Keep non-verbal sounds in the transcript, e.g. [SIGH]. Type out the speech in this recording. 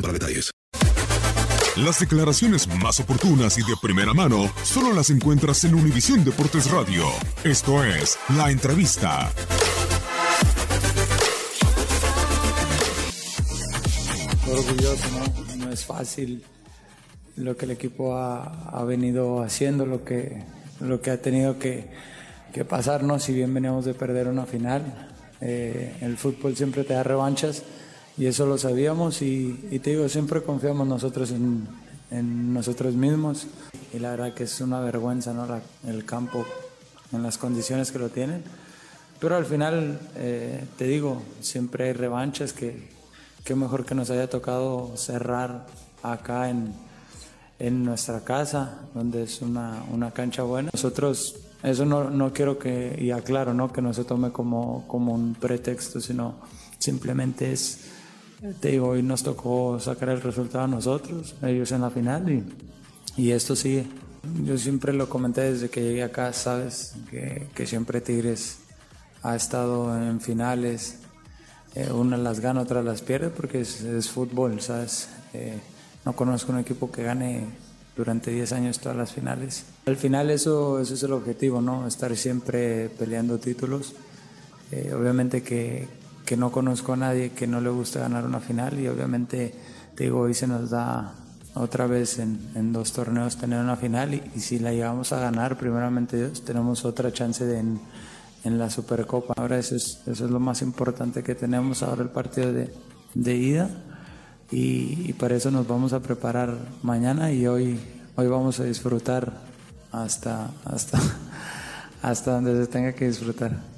para detalles. Las declaraciones más oportunas y de primera mano solo las encuentras en Univisión Deportes Radio. Esto es La Entrevista. orgulloso, ¿no? No es fácil lo que el equipo ha, ha venido haciendo, lo que, lo que ha tenido que, que pasarnos, si bien veníamos de perder una final. Eh, el fútbol siempre te da revanchas y eso lo sabíamos y, te digo, siempre confiamos nosotros en, nosotros mismos y la verdad que es una vergüenza, ¿no? El campo en las condiciones que lo tienen. Pero al final, eh, te digo, siempre hay revanchas que, que mejor que nos haya tocado cerrar acá en, en nuestra casa, donde es una, una cancha buena. Nosotros, eso no, no quiero que, y aclaro, ¿no? que no se tome como, como un pretexto, sino simplemente es, te digo, hoy nos tocó sacar el resultado a nosotros, ellos en la final, y, y esto sigue. Yo siempre lo comenté desde que llegué acá, sabes, que, que siempre Tigres ha estado en finales, eh, unas las gana, otras las pierde, porque es, es fútbol, ¿sabes? Eh, no conozco un equipo que gane durante 10 años todas las finales. Al final eso, eso es el objetivo, ¿no? Estar siempre peleando títulos. Eh, obviamente que, que no conozco a nadie que no le guste ganar una final y obviamente, te digo, hoy se nos da otra vez en, dos torneos tener una final y, si la llegamos a ganar, primeramente tenemos otra chance de en, la Supercopa. Ahora eso es, eso es lo más importante que tenemos ahora el partido de, de ida y, y para eso nos vamos a preparar mañana y hoy, hoy vamos a disfrutar hasta, hasta, [LAUGHS] hasta donde se tenga que disfrutar.